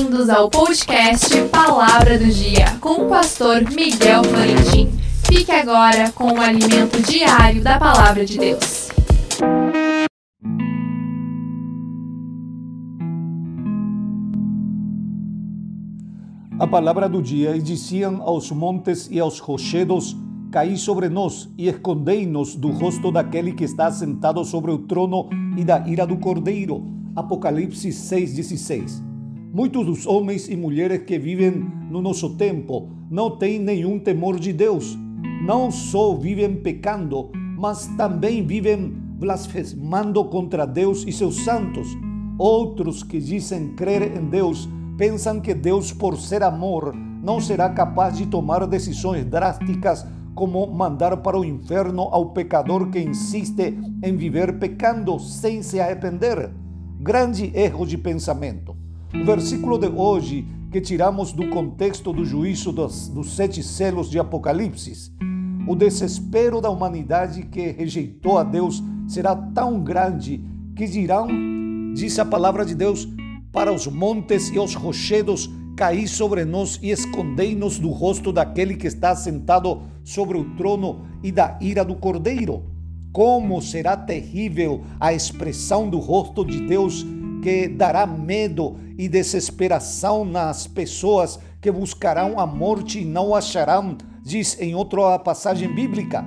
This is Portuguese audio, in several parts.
Bem-vindos ao podcast Palavra do Dia com o pastor Miguel Florentin. Fique agora com o alimento diário da Palavra de Deus. A palavra do dia e diziam aos montes e aos rochedos: Caí sobre nós e escondei-nos do rosto daquele que está sentado sobre o trono e da ira do cordeiro. Apocalipse 6,16. Muitos dos homens e mulheres que vivem no nosso tempo não têm nenhum temor de Deus. Não só vivem pecando, mas também vivem blasfemando contra Deus e seus santos. Outros que dizem crer em Deus pensam que Deus, por ser amor, não será capaz de tomar decisões drásticas como mandar para o inferno ao pecador que insiste em viver pecando sem se arrepender. Grande erro de pensamento. O versículo de hoje, que tiramos do contexto do juízo dos, dos sete selos de Apocalipse, o desespero da humanidade que rejeitou a Deus será tão grande que dirão, diz a palavra de Deus, para os montes e os rochedos caí sobre nós e escondei-nos do rosto daquele que está sentado sobre o trono e da ira do cordeiro. Como será terrível a expressão do rosto de Deus que dará medo e desesperação nas pessoas que buscarão a morte e não acharão, diz em outra passagem bíblica.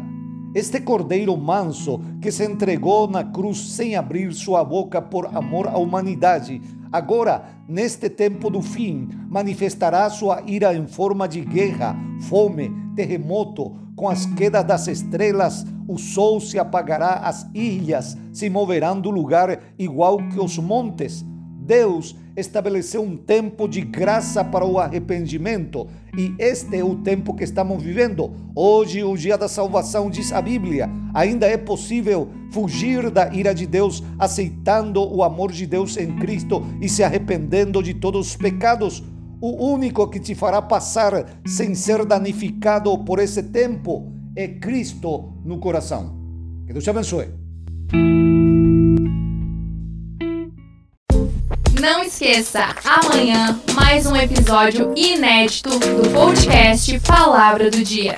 Este cordeiro manso que se entregou na cruz sem abrir sua boca por amor à humanidade, agora, neste tempo do fim, manifestará sua ira em forma de guerra, fome, terremoto, com as quedas das estrelas, o sol se apagará, as ilhas se moverão do lugar igual que os montes. Deus estabeleceu um tempo de graça para o arrependimento e este é o tempo que estamos vivendo. Hoje, o dia da salvação, diz a Bíblia, ainda é possível fugir da ira de Deus aceitando o amor de Deus em Cristo e se arrependendo de todos os pecados. O único que te fará passar sem ser danificado por esse tempo é Cristo no coração. Que Deus te abençoe. Não esqueça, amanhã mais um episódio inédito do podcast Palavra do Dia.